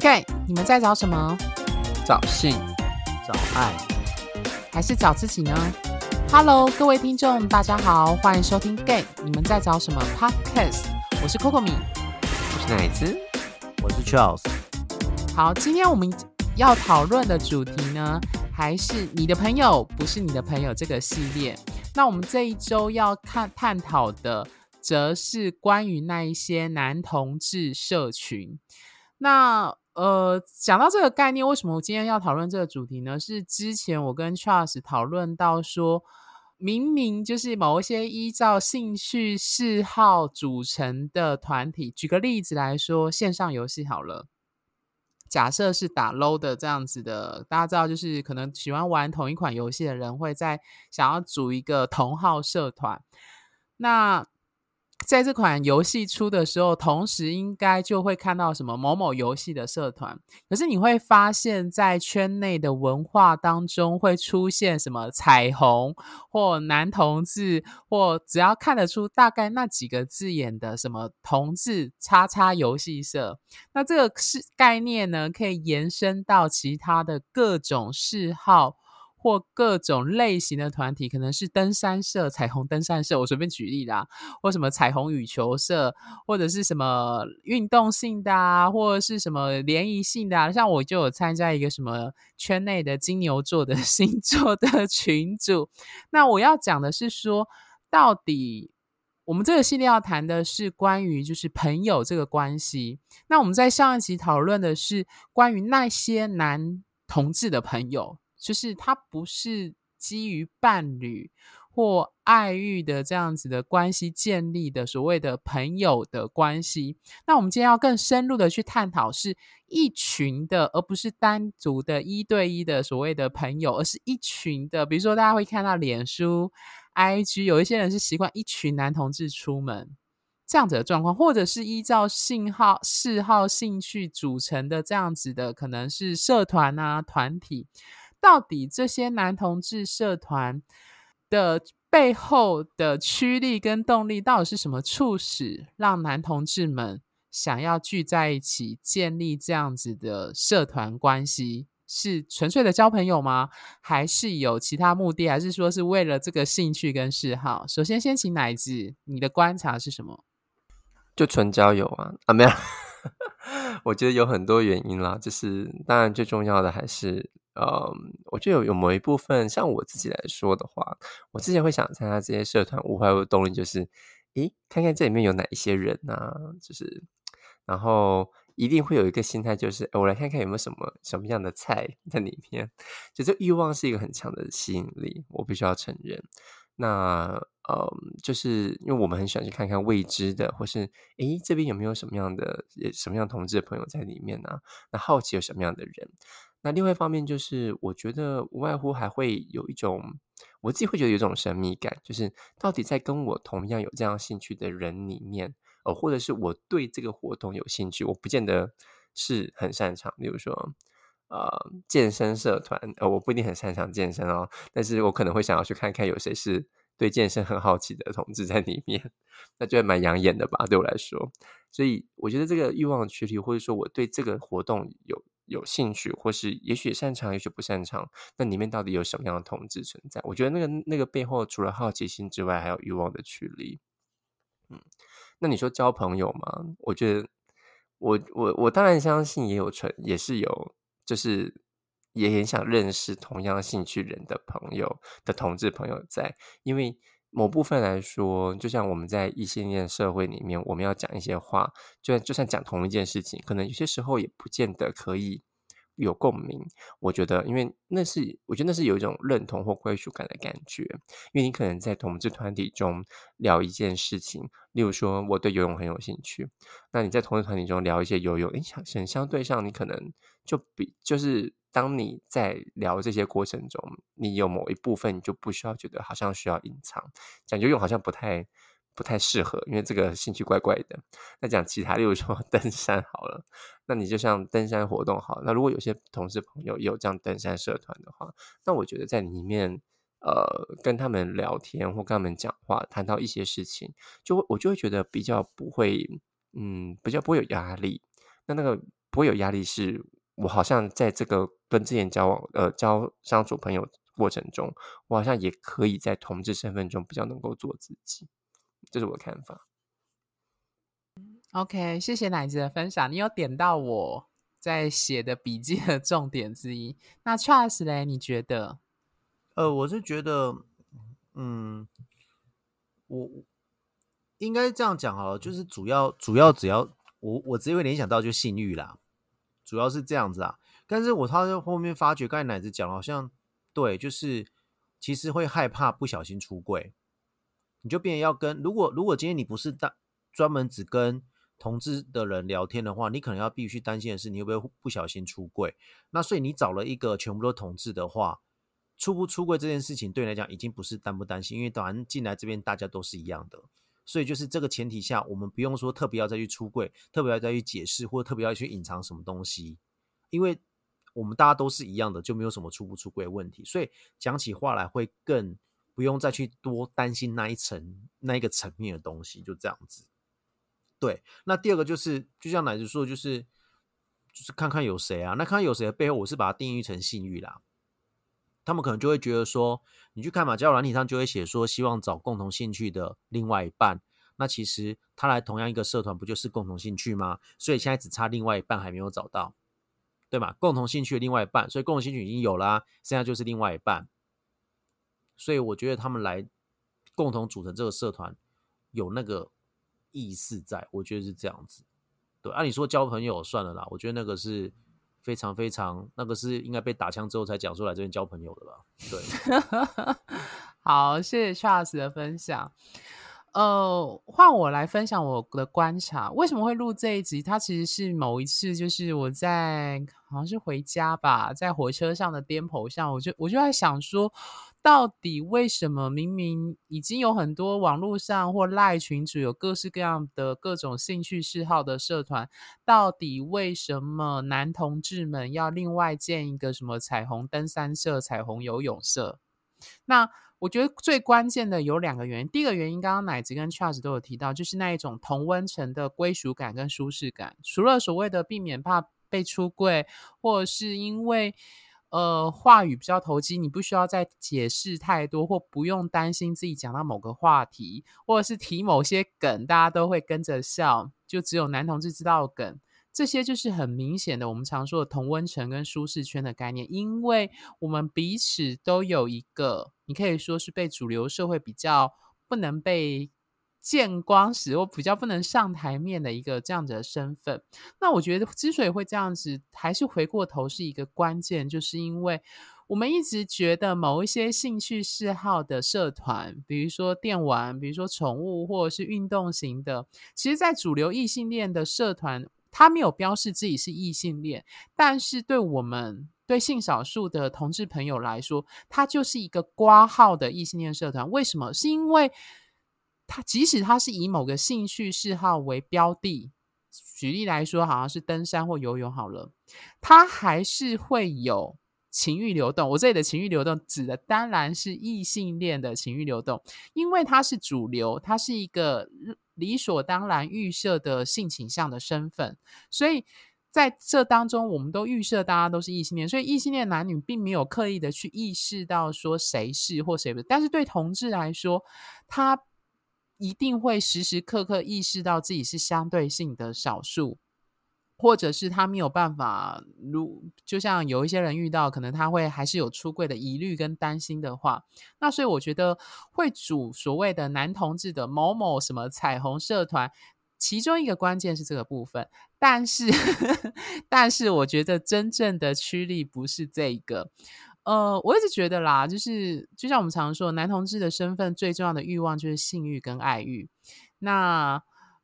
gay，你们在找什么？找性，找爱，还是找自己呢？Hello，各位听众，大家好，欢迎收听 gay，你们在找什么 Podcast？我是 Coco 米，我是奶子，我是 Charles。好，今天我们要讨论的主题呢，还是你的朋友不是你的朋友这个系列。那我们这一周要看探讨的，则是关于那一些男同志社群。那呃，讲到这个概念，为什么我今天要讨论这个主题呢？是之前我跟 Charles 讨论到说，明明就是某一些依照兴趣嗜好组成的团体。举个例子来说，线上游戏好了，假设是打 low 的这样子的，大家知道，就是可能喜欢玩同一款游戏的人会在想要组一个同号社团，那。在这款游戏出的时候，同时应该就会看到什么某某游戏的社团。可是你会发现在圈内的文化当中，会出现什么彩虹或男同志，或只要看得出大概那几个字眼的什么同志叉叉游戏社。那这个是概念呢，可以延伸到其他的各种嗜好。或各种类型的团体，可能是登山社、彩虹登山社，我随便举例啦，或什么彩虹羽球社，或者是什么运动性的啊，或者是什么联谊性的啊。像我就有参加一个什么圈内的金牛座的 星座的群组。那我要讲的是说，到底我们这个系列要谈的是关于就是朋友这个关系。那我们在上一集讨论的是关于那些男同志的朋友。就是它不是基于伴侣或爱欲的这样子的关系建立的所谓的朋友的关系。那我们今天要更深入的去探讨，是一群的，而不是单独的一对一的所谓的朋友，而是一群的。比如说，大家会看到脸书、IG，有一些人是习惯一群男同志出门这样子的状况，或者是依照信号、嗜好、兴趣组成的这样子的，可能是社团啊、团体。到底这些男同志社团的背后的驱力跟动力，到底是什么促使让男同志们想要聚在一起，建立这样子的社团关系？是纯粹的交朋友吗？还是有其他目的？还是说是为了这个兴趣跟嗜好？首先，先请奶子，你的观察是什么？就纯交友啊？啊，没有，我觉得有很多原因啦。就是当然最重要的还是。嗯，我觉得有有某一部分，像我自己来说的话，我之前会想参加这些社团，无外乎动力就是，诶，看看这里面有哪一些人啊，就是，然后一定会有一个心态，就是我来看看有没有什么什么样的菜在里面，就这欲望是一个很强的吸引力，我必须要承认。那嗯，就是因为我们很喜欢去看看未知的，或是诶，这边有没有什么样的什么样同志的朋友在里面呢？那好奇有什么样的人？那另外一方面就是，我觉得无外乎还会有一种，我自己会觉得有一种神秘感，就是到底在跟我同样有这样兴趣的人里面，呃，或者是我对这个活动有兴趣，我不见得是很擅长，比如说，呃，健身社团，呃，我不一定很擅长健身哦，但是我可能会想要去看看有谁是对健身很好奇的同志在里面，那就会蛮养眼的吧，对我来说，所以我觉得这个欲望驱力，或者说我对这个活动有。有兴趣，或是也许擅长，也许不擅长，那里面到底有什么样的同志存在？我觉得那个那个背后，除了好奇心之外，还有欲望的驱力。嗯，那你说交朋友吗？我觉得，我我我当然相信也有存，也是有，就是也很想认识同样兴趣人的朋友的同志朋友在，因为某部分来说，就像我们在异性恋社会里面，我们要讲一些话，就就算讲同一件事情，可能有些时候也不见得可以。有共鸣，我觉得，因为那是我觉得那是有一种认同或归属感的感觉。因为你可能在同志团体中聊一件事情，例如说我对游泳很有兴趣，那你在同志团体中聊一些游泳，诶，相相对上你可能就比就是当你在聊这些过程中，你有某一部分你就不需要觉得好像需要隐藏，讲游泳好像不太。不太适合，因为这个兴趣怪怪的。那讲其他，例如说 登山好了，那你就像登山活动好。那如果有些同事朋友有这样登山社团的话，那我觉得在里面，呃，跟他们聊天或跟他们讲话，谈到一些事情，就我就会觉得比较不会，嗯，比较不会有压力。那那个不会有压力，是我好像在这个跟之前交往呃交相处朋友过程中，我好像也可以在同志身份中比较能够做自己，这是我的看法。OK，谢谢奶子的分享，你有点到我在写的笔记的重点之一。那 Charles 嘞，你觉得？呃，我是觉得，嗯，我应该这样讲好了，就是主要主要只要我我直接会联想到就性欲啦，主要是这样子啊。但是我他在后面发觉，刚才奶子讲了，好像对，就是其实会害怕不小心出柜，你就变要跟如果如果今天你不是单专门只跟同志的人聊天的话，你可能要必须担心的是你会不会不小心出柜。那所以你找了一个全部都同志的话，出不出柜这件事情对你来讲已经不是担不担心，因为当然进来这边大家都是一样的。所以就是这个前提下，我们不用说特别要再去出柜，特别要再去解释，或特别要去隐藏什么东西，因为我们大家都是一样的，就没有什么出不出柜问题。所以讲起话来会更不用再去多担心那一层那一个层面的东西，就这样子。对，那第二个就是，就像奶子说，就是就是看看有谁啊。那看看有谁的背后，我是把它定义成性欲啦。他们可能就会觉得说，你去看嘛，交友软体上就会写说，希望找共同兴趣的另外一半。那其实他来同样一个社团，不就是共同兴趣吗？所以现在只差另外一半还没有找到，对吗？共同兴趣的另外一半，所以共同兴趣已经有啦，现在就是另外一半。所以我觉得他们来共同组成这个社团，有那个意思在，我觉得是这样子。对，按、啊、你说交朋友算了啦，我觉得那个是非常非常，那个是应该被打枪之后才讲出来这边交朋友的吧？对，好，谢谢 Charles 的分享。呃，换我来分享我的观察。为什么会录这一集？它其实是某一次，就是我在好像是回家吧，在火车上的颠簸上，我就我就在想说，到底为什么明明已经有很多网络上或赖群主有各式各样的各种兴趣嗜好的社团，到底为什么男同志们要另外建一个什么彩虹登山社、彩虹游泳社？那我觉得最关键的有两个原因。第一个原因，刚刚奶子跟 Charles 都有提到，就是那一种同温层的归属感跟舒适感。除了所谓的避免怕被出柜，或者是因为呃话语比较投机，你不需要再解释太多，或不用担心自己讲到某个话题，或者是提某些梗，大家都会跟着笑，就只有男同志知道梗。这些就是很明显的，我们常说的同温层跟舒适圈的概念，因为我们彼此都有一个，你可以说是被主流社会比较不能被见光时，或比较不能上台面的一个这样子的身份。那我觉得之所以会这样子，还是回过头是一个关键，就是因为我们一直觉得某一些兴趣嗜好的社团，比如说电玩，比如说宠物，或者是运动型的，其实在主流异性恋的社团。他没有标示自己是异性恋，但是对我们对性少数的同志朋友来说，他就是一个挂号的异性恋社团。为什么？是因为他即使他是以某个兴趣嗜好为标的，举例来说，好像是登山或游泳好了，他还是会有情欲流动。我这里的情欲流动指的当然是异性恋的情欲流动，因为它是主流，它是一个。理所当然预设的性倾向的身份，所以在这当中，我们都预设大家都是异性恋，所以异性恋男女并没有刻意的去意识到说谁是或谁不是。但是对同志来说，他一定会时时刻刻意识到自己是相对性的少数。或者是他没有办法，如就像有一些人遇到，可能他会还是有出柜的疑虑跟担心的话，那所以我觉得会组所谓的男同志的某某什么彩虹社团，其中一个关键是这个部分，但是 但是我觉得真正的驱力不是这个，呃，我一直觉得啦，就是就像我们常说，男同志的身份最重要的欲望就是性欲跟爱欲，那。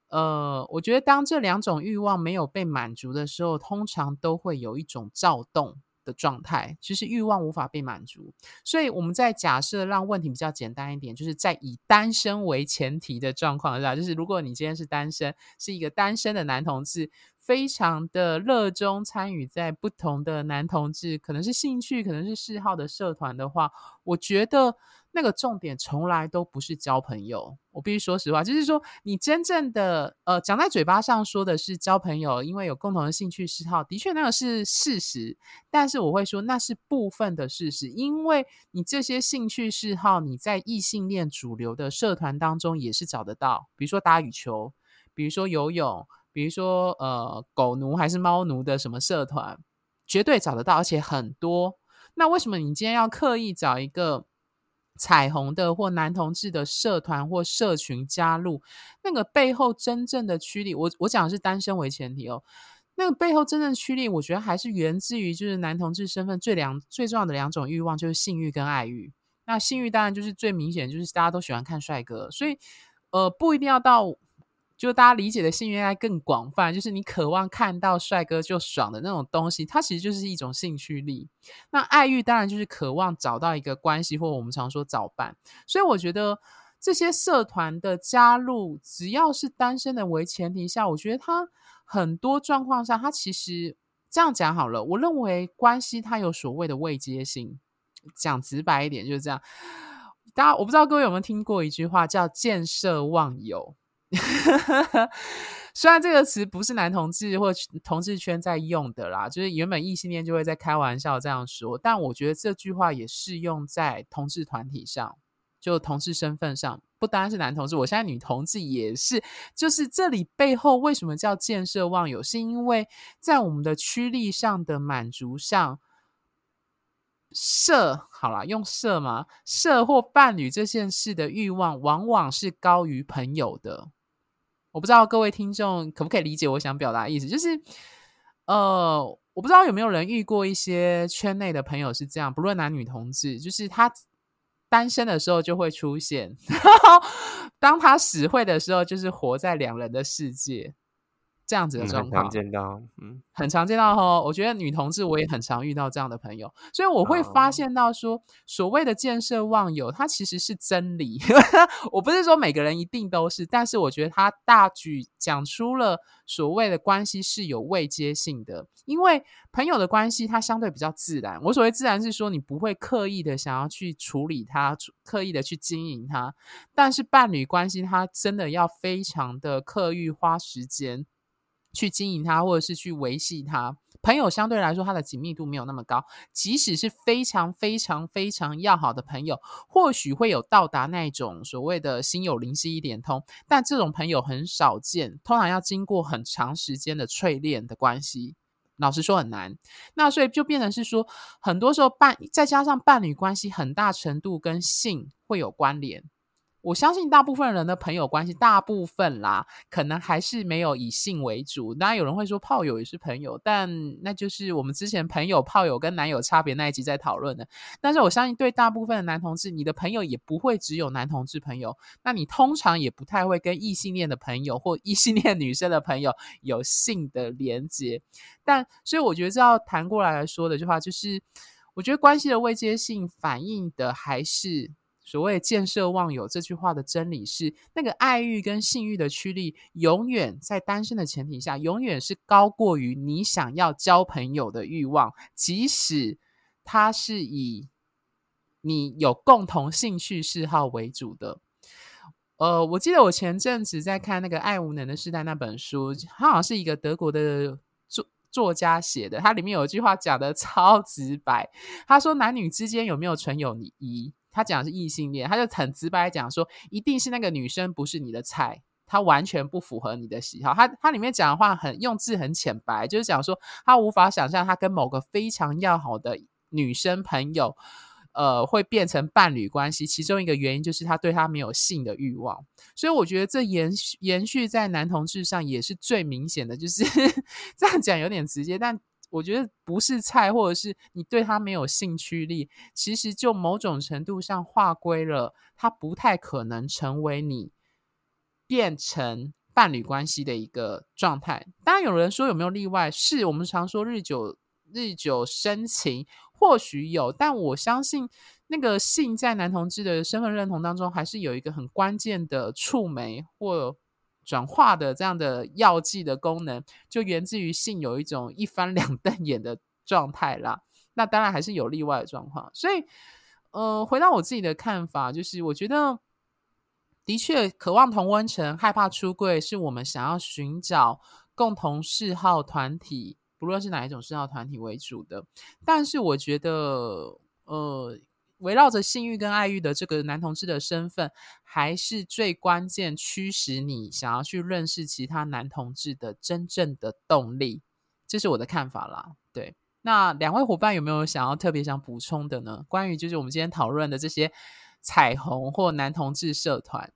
呃，我觉得当这两种欲望没有被满足的时候，通常都会有一种躁动的状态，就是欲望无法被满足。所以我们在假设让问题比较简单一点，就是在以单身为前提的状况下，就是如果你今天是单身，是一个单身的男同志，非常的热衷参与在不同的男同志可能是兴趣，可能是嗜好的社团的话，我觉得那个重点从来都不是交朋友。我必须说实话，就是说你真正的呃讲在嘴巴上说的是交朋友，因为有共同的兴趣嗜好，的确那个是事实。但是我会说那是部分的事实，因为你这些兴趣嗜好，你在异性恋主流的社团当中也是找得到，比如说打羽球，比如说游泳，比如说呃狗奴还是猫奴的什么社团，绝对找得到，而且很多。那为什么你今天要刻意找一个？彩虹的或男同志的社团或社群加入，那个背后真正的驱力，我我讲的是单身为前提哦。那个背后真正驱力，我觉得还是源自于就是男同志身份最两最重要的两种欲望，就是性欲跟爱欲。那性欲当然就是最明显，就是大家都喜欢看帅哥，所以呃不一定要到。就大家理解的性恋爱更广泛，就是你渴望看到帅哥就爽的那种东西，它其实就是一种兴趣力。那爱欲当然就是渴望找到一个关系，或我们常说早伴。所以我觉得这些社团的加入，只要是单身的为前提下，我觉得他很多状况下，他其实这样讲好了。我认为关系它有所谓的未接性，讲直白一点就是这样。大家我不知道各位有没有听过一句话叫“见色忘友”。虽然这个词不是男同志或同志圈在用的啦，就是原本异性恋就会在开玩笑这样说，但我觉得这句话也适用在同志团体上，就同志身份上，不单是男同志，我现在女同志也是。就是这里背后为什么叫见色忘友，是因为在我们的趋力上的满足上。色好了，用色吗？色或伴侣这件事的欲望，往往是高于朋友的。我不知道各位听众可不可以理解我想表达的意思，就是，呃，我不知道有没有人遇过一些圈内的朋友是这样，不论男女同志，就是他单身的时候就会出现，当他死会的时候，就是活在两人的世界。这样子的状况，常见到，嗯，很常见到哈。我觉得女同志我也很常遇到这样的朋友，所以我会发现到说，所谓的见色忘友，它其实是真理。我不是说每个人一定都是，但是我觉得他大举讲出了所谓的关系是有未接性的，因为朋友的关系它相对比较自然。我所谓自然是说，你不会刻意的想要去处理它，刻意的去经营它，但是伴侣关系它真的要非常的刻意花时间。去经营它，或者是去维系它。朋友相对来说，它的紧密度没有那么高。即使是非常非常非常要好的朋友，或许会有到达那种所谓的心有灵犀一点通，但这种朋友很少见，通常要经过很长时间的淬炼的关系。老实说很难。那所以就变成是说，很多时候伴再加上伴侣关系，很大程度跟性会有关联。我相信大部分人的朋友关系，大部分啦，可能还是没有以性为主。当然有人会说炮友也是朋友，但那就是我们之前朋友、炮友跟男友差别那一集在讨论的。但是我相信，对大部分的男同志，你的朋友也不会只有男同志朋友，那你通常也不太会跟异性恋的朋友或异性恋女生的朋友有性的连接。但所以我觉得这要谈过来来说的句话，就是我觉得关系的未接性反映的还是。所谓“见色忘友”这句话的真理是，那个爱欲跟性欲的驱力，永远在单身的前提下，永远是高过于你想要交朋友的欲望，即使它是以你有共同兴趣嗜好为主的。呃，我记得我前阵子在看那个《爱无能的时代》那本书，它好像是一个德国的作作家写的，它里面有一句话讲的超直白，他说：“男女之间有没有纯友谊？”他讲的是异性恋，他就很直白讲说，一定是那个女生不是你的菜，她完全不符合你的喜好。他他里面讲的话很用字很浅白，就是讲说他无法想象他跟某个非常要好的女生朋友，呃，会变成伴侣关系。其中一个原因就是他对他没有性的欲望。所以我觉得这延续延续在男同志上也是最明显的，就是 这样讲有点直接，但。我觉得不是菜，或者是你对他没有兴趣力，其实就某种程度上划归了他不太可能成为你变成伴侣关系的一个状态。当然，有人说有没有例外？是我们常说日久日久生情，或许有，但我相信那个性在男同志的身份认同当中，还是有一个很关键的触媒或。转化的这样的药剂的功能，就源自于性有一种一翻两瞪眼的状态啦。那当然还是有例外的状况，所以，呃，回到我自己的看法，就是我觉得的确渴望同温层、害怕出柜，是我们想要寻找共同嗜好团体，不论是哪一种嗜好团体为主的。但是我觉得，呃。围绕着性欲跟爱欲的这个男同志的身份，还是最关键驱使你想要去认识其他男同志的真正的动力，这是我的看法啦。对，那两位伙伴有没有想要特别想补充的呢？关于就是我们今天讨论的这些彩虹或男同志社团，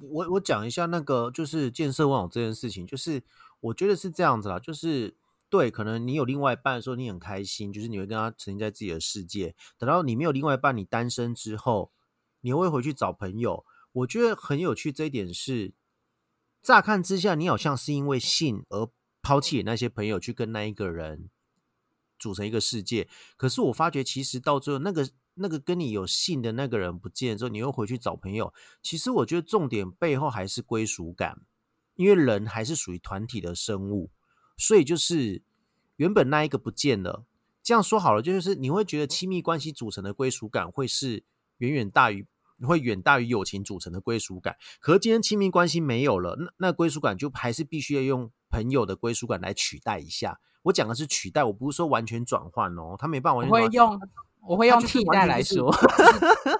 我我讲一下那个就是建设网这件事情，就是我觉得是这样子啦，就是。对，可能你有另外一半的时候，你很开心，就是你会跟他沉浸在自己的世界。等到你没有另外一半，你单身之后，你会回去找朋友。我觉得很有趣这一点是，乍看之下，你好像是因为性而抛弃那些朋友，去跟那一个人组成一个世界。可是我发觉，其实到最后，那个那个跟你有性的那个人不见之后，你又回去找朋友。其实我觉得重点背后还是归属感，因为人还是属于团体的生物。所以就是原本那一个不见了，这样说好了，就是你会觉得亲密关系组成的归属感会是远远大于会远大于友情组成的归属感。可是今天亲密关系没有了，那那归属感就还是必须要用朋友的归属感来取代一下。我讲的是取代，我不是说完全转换哦，他没办法完全。我会用我会用替代来说，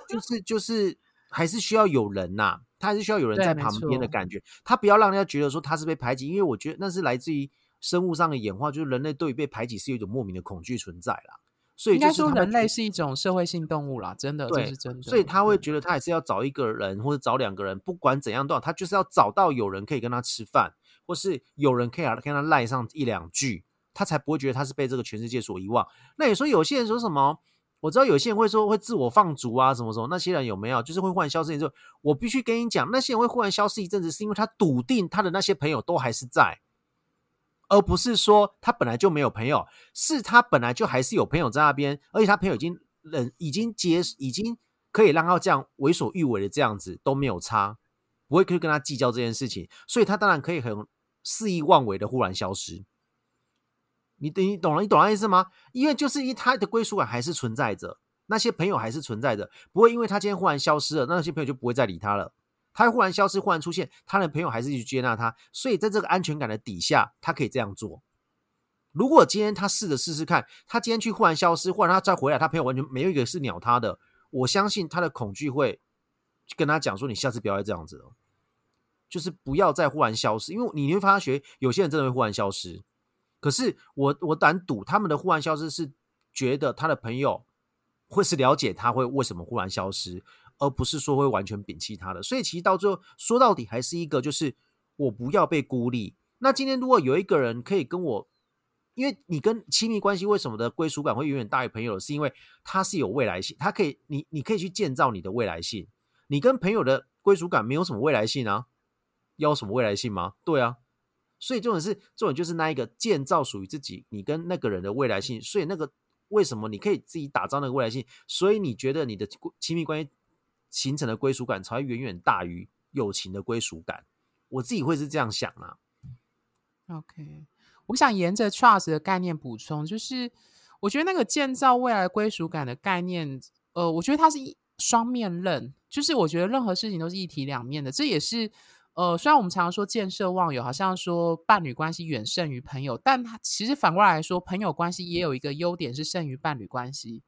就是就是还是需要有人呐，他还是需要有人在旁边的感觉，他不要让人家觉得说他是被排挤，因为我觉得那是来自于。生物上的演化就是人类对于被排挤是有一种莫名的恐惧存在啦，所以应该说人类是一种社会性动物啦，真的，这是真的。所以他会觉得他还是要找一个人或者找两个人，不管怎样都好，他就是要找到有人可以跟他吃饭，或是有人可以跟他赖上一两句，他才不会觉得他是被这个全世界所遗忘。那你说有些人说什么？我知道有些人会说会自我放逐啊，什么什么，那些人有没有就是会忽然消失？一阵，我必须跟你讲，那些人会忽然消失一阵子，是因为他笃定他的那些朋友都还是在。而不是说他本来就没有朋友，是他本来就还是有朋友在那边，而且他朋友已经冷，已经结，已经可以让他这样为所欲为的这样子都没有差，不会去跟他计较这件事情，所以他当然可以很肆意妄为的忽然消失。你等你懂了，你懂他意思吗？因为就是因他的归属感还是存在着，那些朋友还是存在着，不会因为他今天忽然消失了，那些朋友就不会再理他了。他忽然消失，忽然出现，他的朋友还是去接纳他，所以在这个安全感的底下，他可以这样做。如果今天他试着试试看，他今天去忽然消失，忽然他再回来，他朋友完全没有一个是鸟他的，我相信他的恐惧会跟他讲说：“你下次不要再这样子了，就是不要再忽然消失。”因为你会发觉有些人真的会忽然消失，可是我我敢赌他们的忽然消失是觉得他的朋友会是了解他会为什么忽然消失。而不是说会完全摒弃他的，所以其实到最后说到底还是一个，就是我不要被孤立。那今天如果有一个人可以跟我，因为你跟亲密关系为什么的归属感会远远大于朋友，是因为他是有未来性，他可以你你可以去建造你的未来性。你跟朋友的归属感没有什么未来性啊，要什么未来性吗？对啊，所以这种是这种就是那一个建造属于自己你跟那个人的未来性。所以那个为什么你可以自己打造那个未来性？所以你觉得你的亲密关系？形成的归属感才会远远大于友情的归属感，我自己会是这样想啊。OK，我想沿着 trust 的概念补充，就是我觉得那个建造未来归属感的概念，呃，我觉得它是一双面刃，就是我觉得任何事情都是一体两面的。这也是呃，虽然我们常常说建设忘友，好像说伴侣关系远胜于朋友，但它其实反过来说，朋友关系也有一个优点是胜于伴侣关系。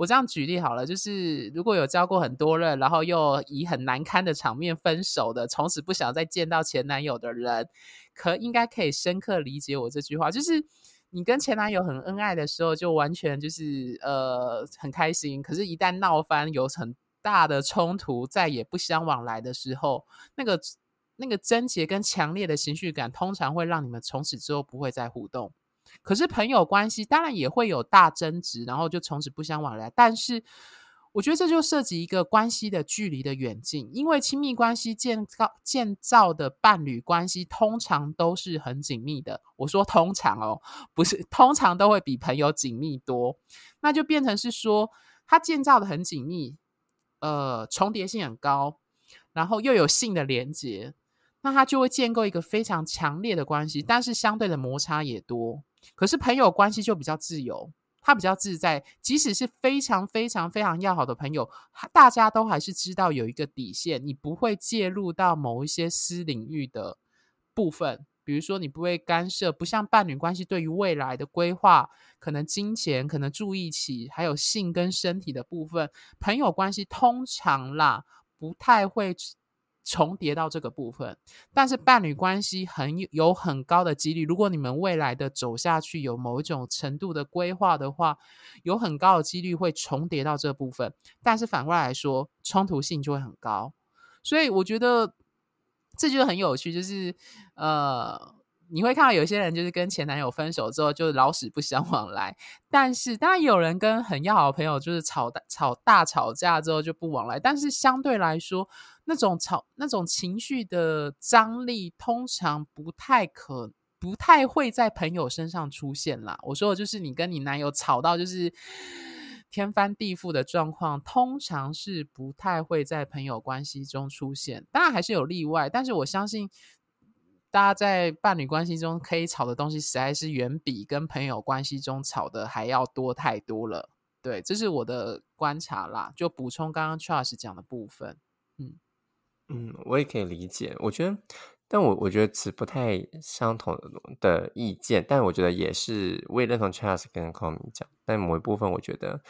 我这样举例好了，就是如果有交过很多任，然后又以很难堪的场面分手的，从此不想再见到前男友的人，可应该可以深刻理解我这句话。就是你跟前男友很恩爱的时候，就完全就是呃很开心，可是，一旦闹翻有很大的冲突，再也不相往来的时候，那个那个贞洁跟强烈的情绪感，通常会让你们从此之后不会再互动。可是朋友关系当然也会有大争执，然后就从此不相往来。但是我觉得这就涉及一个关系的距离的远近，因为亲密关系建造建造的伴侣关系通常都是很紧密的。我说通常哦，不是通常都会比朋友紧密多，那就变成是说它建造的很紧密，呃，重叠性很高，然后又有性的连接，那他就会建构一个非常强烈的关系，但是相对的摩擦也多。可是朋友关系就比较自由，他比较自在。即使是非常非常非常要好的朋友，大家都还是知道有一个底线，你不会介入到某一些私领域的部分。比如说，你不会干涉，不像伴侣关系对于未来的规划，可能金钱，可能注意起，还有性跟身体的部分。朋友关系通常啦，不太会。重叠到这个部分，但是伴侣关系很有很高的几率，如果你们未来的走下去有某一种程度的规划的话，有很高的几率会重叠到这部分。但是反过来说，冲突性就会很高。所以我觉得这就很有趣，就是呃。你会看到有些人就是跟前男友分手之后就老死不相往来，但是当然有人跟很要好的朋友就是吵大吵大吵架之后就不往来，但是相对来说，那种吵那种情绪的张力通常不太可不太会在朋友身上出现啦。我说的就是你跟你男友吵到就是 天翻地覆的状况，通常是不太会在朋友关系中出现，当然还是有例外，但是我相信。大家在伴侣关系中可以吵的东西，实在是远比跟朋友关系中吵的还要多太多了。对，这是我的观察啦。就补充刚刚 Charles 讲的部分，嗯嗯，我也可以理解。我觉得，但我我觉得持不太相同的意见，但我觉得也是我也认同 Charles 跟 c o m i 讲。但某一部分，我觉得，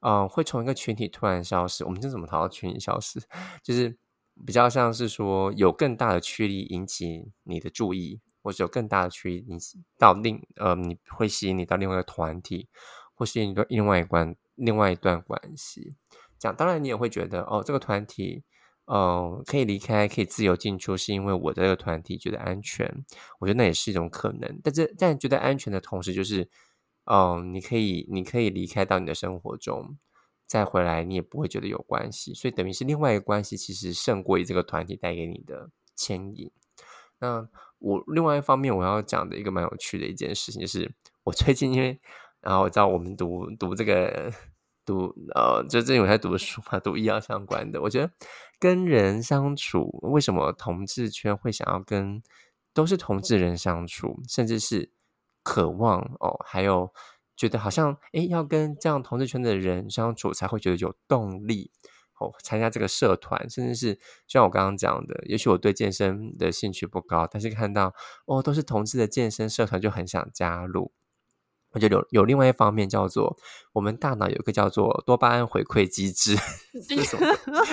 嗯，会从一个群体突然消失。我们这怎么谈到群体消失？就是。比较像是说有更大的驱力引起你的注意，或者有更大的驱力引起到另呃，你会吸引你到另外一个团体，或吸引你到另外一关另外一段关系。讲当然你也会觉得哦，这个团体呃可以离开，可以自由进出，是因为我的这个团体觉得安全。我觉得那也是一种可能。但是但觉得安全的同时，就是嗯，你可以你可以离开到你的生活中。再回来，你也不会觉得有关系，所以等于是另外一个关系，其实胜过于这个团体带给你的牵引。那我另外一方面，我要讲的一个蛮有趣的一件事情，就是我最近因为，然后我知道我们读读这个读呃，就最近我在读书嘛，读医药相关的，我觉得跟人相处，为什么同志圈会想要跟都是同志人相处，甚至是渴望哦，还有。觉得好像诶，要跟这样同志圈的人相处，才会觉得有动力哦。参加这个社团，甚至是就像我刚刚讲的，也许我对健身的兴趣不高，但是看到哦，都是同志的健身社团，就很想加入。我觉得有有另外一方面叫做，我们大脑有一个叫做多巴胺回馈机制，是什么？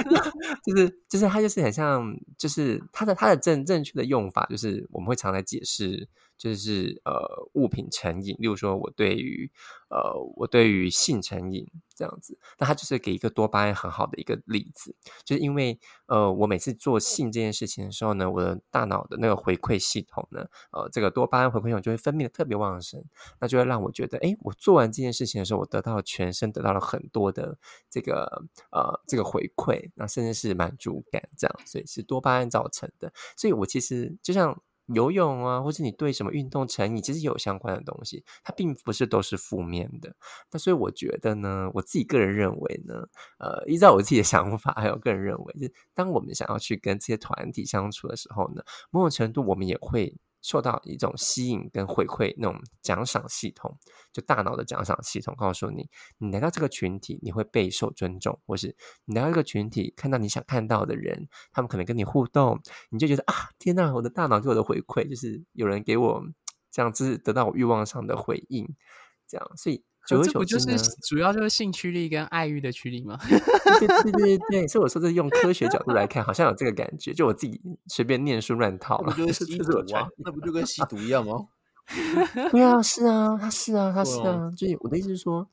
就是就是它就是很像，就是它的它的正正确的用法，就是我们会常来解释。就是呃物品成瘾，例如说我对于呃我对于性成瘾这样子，那他就是给一个多巴胺很好的一个例子，就是因为呃我每次做性这件事情的时候呢，我的大脑的那个回馈系统呢，呃这个多巴胺回馈系统就会分泌的特别旺盛，那就会让我觉得，哎，我做完这件事情的时候，我得到了全身得到了很多的这个呃这个回馈，那甚至是满足感这样，所以是多巴胺造成的，所以我其实就像。游泳啊，或者你对什么运动成瘾，其实有相关的东西，它并不是都是负面的。那所以我觉得呢，我自己个人认为呢，呃，依照我自己的 想法，还有个人认为，就是当我们想要去跟这些团体相处的时候呢，某种程度我们也会。受到一种吸引跟回馈，那种奖赏系统，就大脑的奖赏系统，告诉你，你来到这个群体，你会备受尊重，或是你来到一个群体，看到你想看到的人，他们可能跟你互动，你就觉得啊，天呐，我的大脑给我的回馈就是有人给我这样子得到我欲望上的回应，这样，所以。久而久之呢，主要就是性驱力跟爱欲的驱力吗？对对对对，所以我说是用科学角度来看，好像有这个感觉。就我自己随便念书乱套了，就是吸毒啊？那不就跟吸毒一样吗？对啊，是啊，他是啊，他是啊。就是我的意思是说，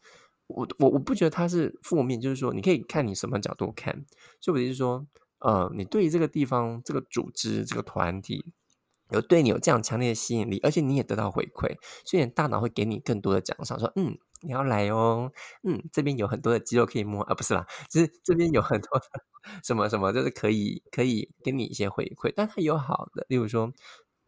我我我不觉得他是负面，就是说你可以看你什么角度看。就我的意思是说，呃，你对于这个地方、这个组织、这个团体。有对你有这样强烈的吸引力，而且你也得到回馈，所以大脑会给你更多的奖赏，说嗯，你要来哦，嗯，这边有很多的肌肉可以摸啊，不是啦，就是这边有很多 什么什么，就是可以可以给你一些回馈，但它有好的，例如说，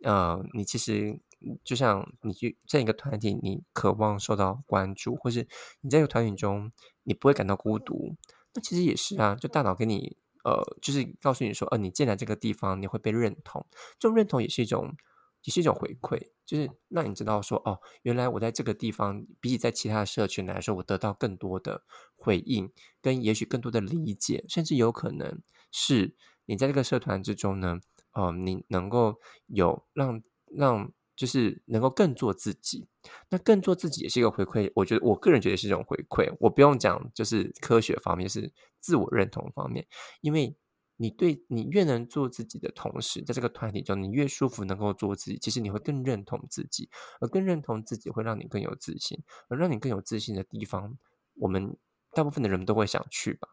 呃，你其实就像你去在一个团体，你渴望受到关注，或是你在一个团体中，你不会感到孤独，那其实也是啊，就大脑给你。呃，就是告诉你说，呃，你进来这个地方，你会被认同。这种认同也是一种，也是一种回馈，就是让你知道说，哦，原来我在这个地方，比起在其他的社群来说，我得到更多的回应，跟也许更多的理解，甚至有可能是你在这个社团之中呢，哦，你能够有让让。就是能够更做自己，那更做自己也是一个回馈。我觉得我个人觉得是一种回馈。我不用讲，就是科学方面是自我认同方面，因为你对你越能做自己的同时，在这个团体中，你越舒服能够做自己，其实你会更认同自己，而更认同自己会让你更有自信，而让你更有自信的地方，我们大部分的人都会想去吧，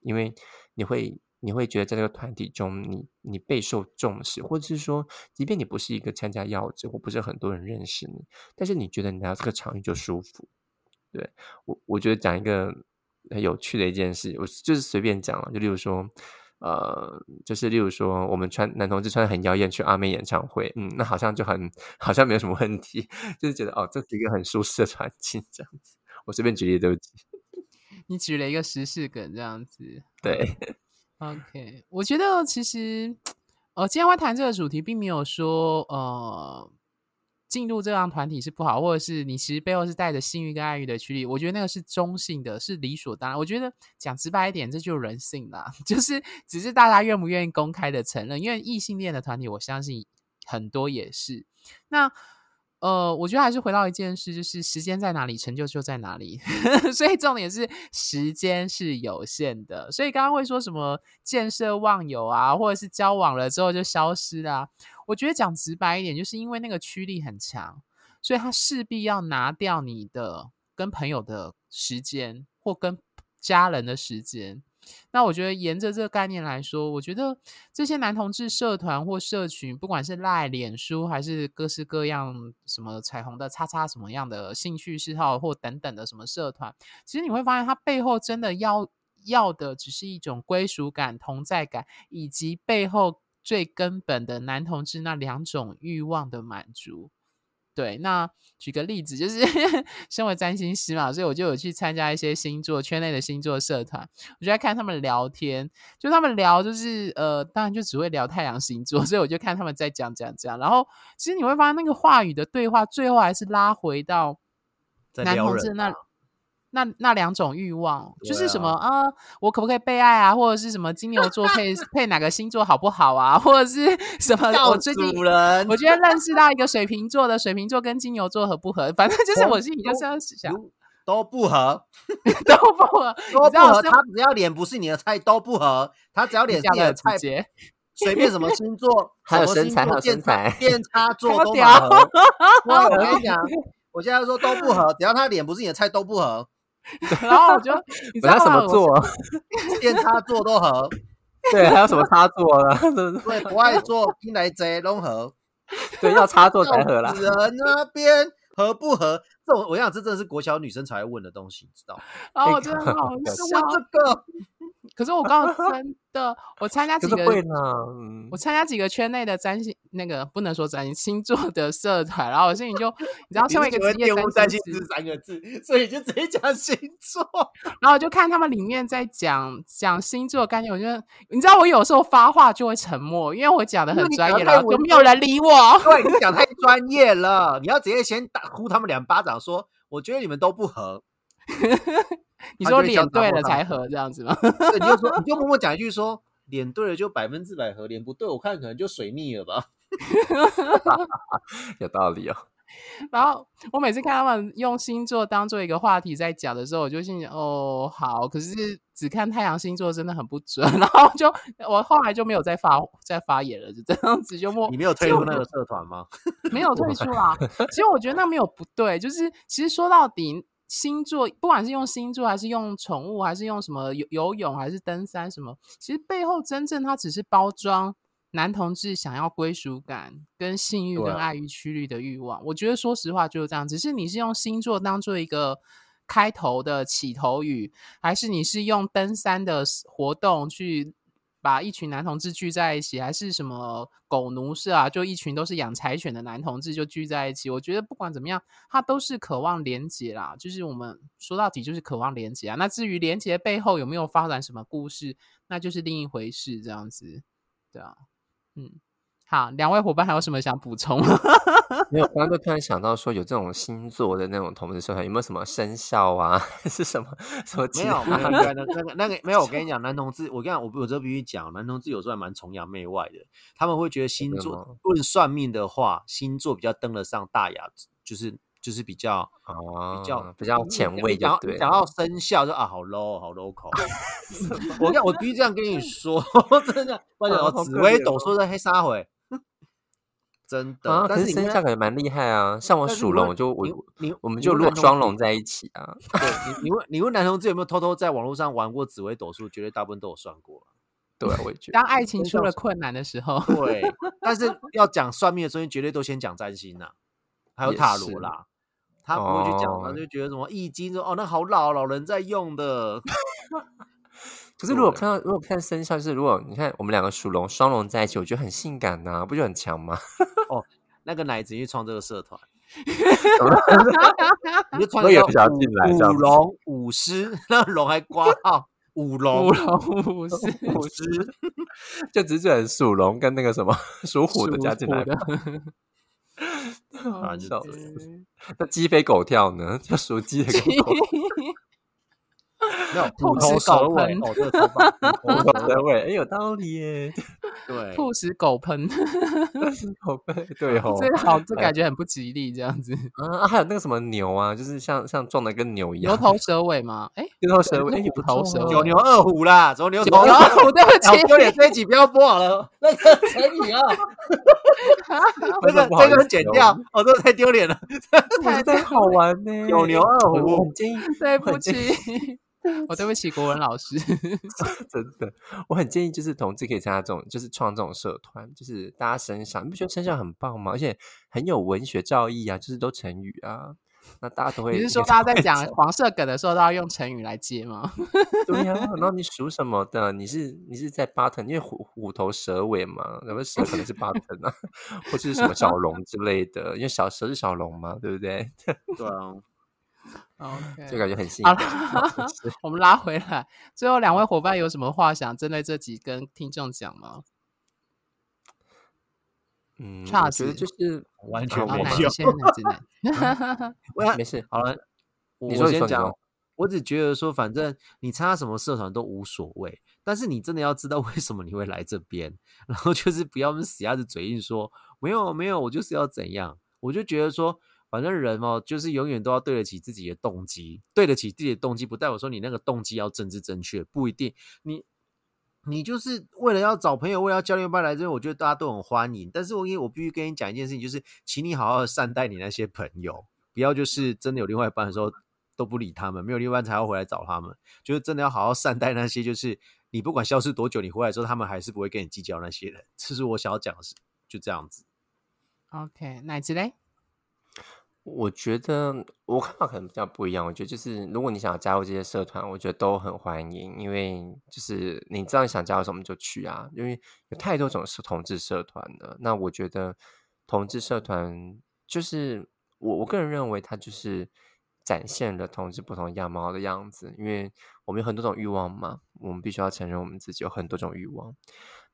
因为你会。你会觉得在这个团体中，你你备受重视，或者是说，即便你不是一个参加要职，或不是很多人认识你，但是你觉得你来到这个场域就舒服。对我，我觉得讲一个很有趣的一件事，我就是随便讲了，就例如说，呃，就是例如说，我们穿男同志穿的很妖艳去阿妹演唱会，嗯，那好像就很好像没有什么问题，就是觉得哦，这是一个很舒适的环境这样子。我随便举例，对不起，你举了一个时事梗这样子，对。OK，我觉得其实，呃，今天会谈这个主题，并没有说，呃，进入这样团体是不好，或者是你其实背后是带着性欲跟爱欲的驱力。我觉得那个是中性的，是理所当然。我觉得讲直白一点，这就是人性啦，就是只是大家愿不愿意公开的承认。因为异性恋的团体，我相信很多也是。那呃，我觉得还是回到一件事，就是时间在哪里，成就就在哪里。所以重点是时间是有限的。所以刚刚会说什么见色忘友啊，或者是交往了之后就消失啊？我觉得讲直白一点，就是因为那个驱力很强，所以他势必要拿掉你的跟朋友的时间，或跟家人的时间。那我觉得，沿着这个概念来说，我觉得这些男同志社团或社群，不管是赖脸书，还是各式各样什么彩虹的叉叉什么样的兴趣嗜好或等等的什么社团，其实你会发现，它背后真的要要的只是一种归属感、同在感，以及背后最根本的男同志那两种欲望的满足。对，那举个例子，就是 身为占星师嘛，所以我就有去参加一些星座圈内的星座社团，我就在看他们聊天，就他们聊，就是呃，当然就只会聊太阳星座，所以我就看他们在讲讲讲，然后其实你会发现那个话语的对话，最后还是拉回到男同志那。那那两种欲望就是什么啊？我可不可以被爱啊？或者是什么金牛座配 配哪个星座好不好啊？或者是 什么？我最近我觉得认识到一个水瓶座的，水瓶座跟金牛座合不合？反正就是我心里就是要想 都不合，都不合，都不合。他只要脸不是你的菜都不合，他只要脸是你的菜，随便什么星座，还有身材，还有身材，电差座都不合。我跟你讲，我现在说都不合，只要他脸不是你的菜都不合。然后我就你知道什么座？电插座都合。对，还有什么插座 了？对，不爱做，进来贼融合。对，要插座才合啦。人那边合不合？这种我想，这真的是国小女生才会问的东西，知道？然后我真的好笑这个。可是我刚刚真 的，我参加几个，嗯、我参加几个圈内的占星，那个不能说占星星座的社团，然后我心里就，你知道，身为一个职业占星师三个字，所以就直接讲星座，然后我就看他们里面在讲讲星座概念，我觉得，你知道，我有时候发话就会沉默，因为我讲的很专业了，就没有人理我。对，你讲太专业了，你要直接先打呼他们两巴掌，说，我觉得你们都不合。你说脸对了才合这样子吗？你就说你就默默讲一句说 脸对了就百分之百合，脸不对我看可能就水逆了吧。有道理哦。然后我每次看他们用星座当做一个话题在讲的时候，我就心想哦好，可是只看太阳星座真的很不准。然后就我后来就没有再发再发言了，就这样子就默。你没有退出那个社团吗？没有退出啊。其实我觉得那没有不对，就是其实说到底。星座，不管是用星座，还是用宠物，还是用什么游游泳，还是登山什么，其实背后真正它只是包装男同志想要归属感、跟性欲、跟爱欲驱力的欲望。我觉得说实话就是这样，只是你是用星座当做一个开头的起头语，还是你是用登山的活动去。把一群男同志聚在一起，还是什么狗奴是啊？就一群都是养柴犬的男同志就聚在一起。我觉得不管怎么样，他都是渴望连结啦。就是我们说到底就是渴望连结啊。那至于连结背后有没有发展什么故事，那就是另一回事。这样子，对啊，嗯。好，两位伙伴还有什么想补充吗？没有，刚刚就突然想到说，有这种星座的那种同志社团，有没有什么生肖啊，是什么什么没有，没有，那那个那个 没有。我跟你讲，男同志，我跟你讲，我我这必须讲，男同志有时候还蛮崇洋媚外的。他们会觉得星座吗论算命的话，星座比较登得上大雅，就是就是比较哦，比较比较前卫，你讲就对了。讲到生肖就啊，好 low，好 local。我看我必须这样跟你说，真的，不然紫微好可怜哦斗数在黑沙回，真的。啊，可是但是生肖感觉蛮厉害啊。像我属龙，就我你你我们就如果双龙在一起啊，对你，你问你问男同志有没有偷偷在网络上玩过紫微斗数？绝对大部分都有算过。对啊，我也觉得当爱情出了困难的时候，对，但是 要讲算命的东西，绝对都先讲占星呐、还有塔罗啦。他不会去讲，他哦就觉得什么易经说哦，那好老，老人在用的。可是如果看到如果看生肖，就是如果你看我们两个属龙双龙在一起，我觉得很性感呐、不就很强吗？哦那个奶子去创这个社团，你就穿我以为个想要进来这样子舞龙舞狮，那龙还挂号 舞龙舞龙舞狮舞狮，就只准属龙跟那个什么属虎的属加进来吧，虎的啊就笑这死。那鸡飞狗跳呢？就属鸡的跟狗没有兔食虎头蛇狗喷，尾哦，这个超棒，虎头蛇 尾，哎，有道理耶，对，兔食狗喷，是狗背对哦。这好，这感觉很不吉利，这样子。啊啊，还有那个什么牛啊，就是像像撞的跟牛一样，牛头蛇尾嘛？哎，牛头蛇尾，对哎，不九牛二虎啦，走牛九头牛二虎，对不起丢脸，这一集不要播好了，那个成语啊，这个这个剪掉，哦，这个太丢脸了。太太好玩呢，九牛二虎我很建议，对不起，我 对不起国文老师。真的，我很建议就是同志可以参加这种，就是创这种社团，就是大家生肖，你不觉得生肖很棒吗？而且很有文学造诣啊，就是都成语啊，那大家都会。你是说大家在讲黄色梗的时候都要用成语来接吗？对呀、然后你属什么的？你是你是在巴腾，因为虎虎头蛇尾嘛，那么蛇可能是巴腾啊，或者是什么小龙之类的，因为小蛇是小龙嘛，对不对？对啊，OK，就感觉很性好。了，我们拉回来。最后两位伙伴有什么话想针对这集跟听众讲吗？嗯，我 Charles 觉得就是完全好，我们有奶子先。我没事，好了，我你说先讲我只觉得说，反正你参加什么社团都无所谓，但是你真的要知道为什么你会来这边，然后就是不要死鸭子嘴硬说没有没有，我就是要怎样。我就觉得说，反正人哦，就是永远都要对得起自己的动机，对得起自己的动机，不代表说你那个动机要政治正确，不一定。你你就是为了要找朋友，为了要交流班来这边，我觉得大家都很欢迎。但是我因为我必须跟你讲一件事情，就是请你好好善待你那些朋友，不要就是真的有另外一半的时候都不理他们，没有另外一半才要回来找他们。就是真的要好好善待那些，就是你不管消失多久，你回来之后，他们还是不会跟你计较那些人。这是我想要讲的事，就这样子。OK，奶子嘞？我觉得我看法可能比较不一样。我觉得就是，如果你想要加入这些社团，我觉得都很欢迎，因为就是你知道你想加入什么就去啊。因为有太多种是同志社团了。那我觉得同志社团就是我我个人认为它就是展现了同志不同样貌的样子。因为我们有很多种欲望嘛，我们必须要承认我们自己有很多种欲望。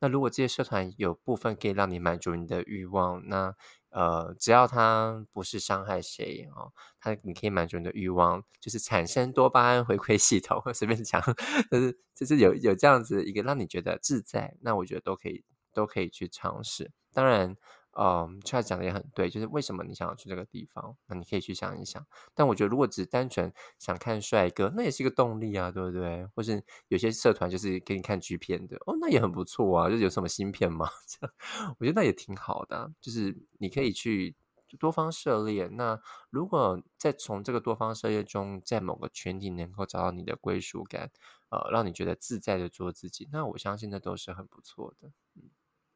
那如果这些社团有部分可以让你满足你的欲望，那呃，只要它不是伤害谁哦，它你可以满足你的欲望，就是产生多巴胺回馈系统，随便讲，就是就是有有这样子一个让你觉得自在，那我觉得都可以都可以去尝试。当然，嗯 c h a 讲的也很对，就是为什么你想要去这个地方，那你可以去想一想。但我觉得如果只单纯想看帅哥，那也是一个动力啊，对不对？或是有些社团就是给你看 G 片的，哦，那也很不错啊。就是有什么新片吗？这样我觉得那也挺好的、就是你可以去多方涉猎。那如果再从这个多方涉猎中，在某个群体能够找到你的归属感，呃，让你觉得自在的做自己，那我相信那都是很不错的。嗯，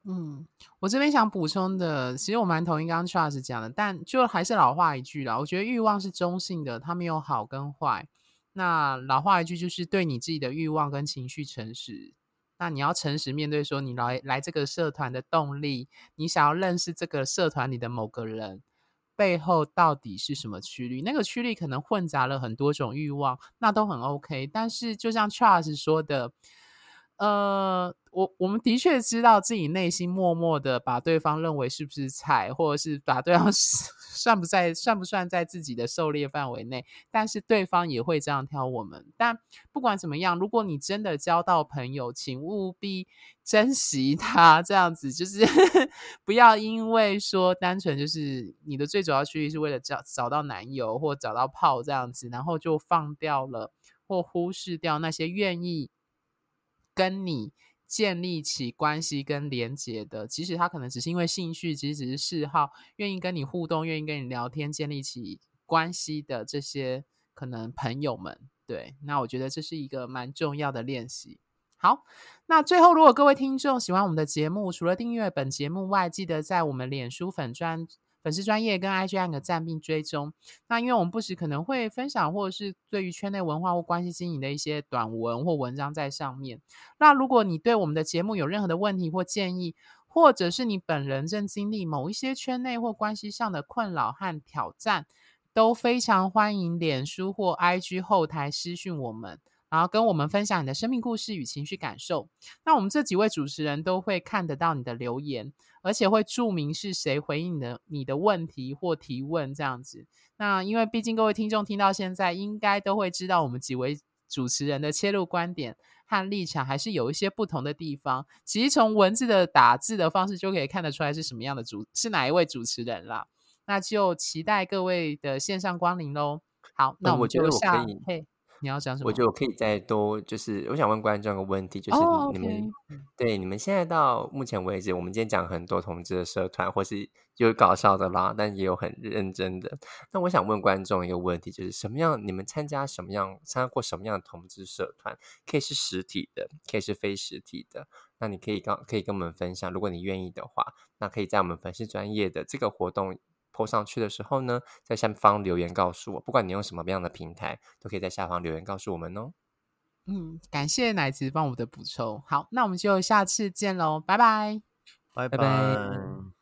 嗯我这边想补充的，其实我蛮同意刚刚 Charles 讲的，但就还是老话一句啦，我觉得欲望是中性的，它没有好跟坏。那老话一句就是对你自己的欲望跟情绪诚实。那你要诚实面对，说你来来这个社团的动力，你想要认识这个社团里的某个人背后到底是什么驱力？那个驱力可能混杂了很多种欲望，那都很 OK。但是就像 Charles 说的。呃，我我们的确知道自己内心默默的把对方认为是不是菜，或者是把对方 算不在算不算在自己的狩猎范围内，但是对方也会这样挑我们。但不管怎么样，如果你真的交到朋友，请务必珍惜他。这样子就是 不要因为说单纯就是你的最主要区域是为了找找到男友或找到炮这样子，然后就放掉了或忽视掉那些愿意。跟你建立起关系跟连接的，其实他可能只是因为兴趣，其实只是嗜好，愿意跟你互动，愿意跟你聊天，建立起关系的这些可能朋友们，对，那我觉得这是一个蛮重要的练习。好，那最后如果各位听众喜欢我们的节目，除了订阅本节目外，记得在我们脸书粉专。粉丝专业跟 IG 按个赞并追踪。那因为我们不时可能会分享，或者是对于圈内文化或关系经营的一些短文或文章在上面。那如果你对我们的节目有任何的问题或建议，或者是你本人正经历某一些圈内或关系上的困扰和挑战，都非常欢迎脸书或 IG 后台私讯我们。然后跟我们分享你的生命故事与情绪感受，那我们这几位主持人都会看得到你的留言，而且会注明是谁回应你的你的问题或提问这样子。那因为毕竟各位听众听到现在，应该都会知道我们几位主持人的切入观点和立场还是有一些不同的地方。其实从文字的打字的方式就可以看得出来是什么样的主是哪一位主持人啦。那就期待各位的线上光临喽。好，那我们就下嘿。你要讲什么？我觉得我可以再多，就是我想问观众个问题，就是你们对你们现在到目前为止，我们今天讲很多同志的社团，或是有搞笑的啦，但也有很认真的。那我想问观众一个问题，就是什么样？你们参加什么样？参加过什么样的同志社团？可以是实体的，可以是非实体的。那你可以刚可以跟我们分享，如果你愿意的话，那可以在我们粉丝专业的这个活动。泼上去的时候呢，在下方留言告诉我，不管你用什么样的平台，都可以在下方留言告诉我们哦。嗯，感谢奶子帮我的补充。好，那我们就下次见喽，拜拜，拜拜。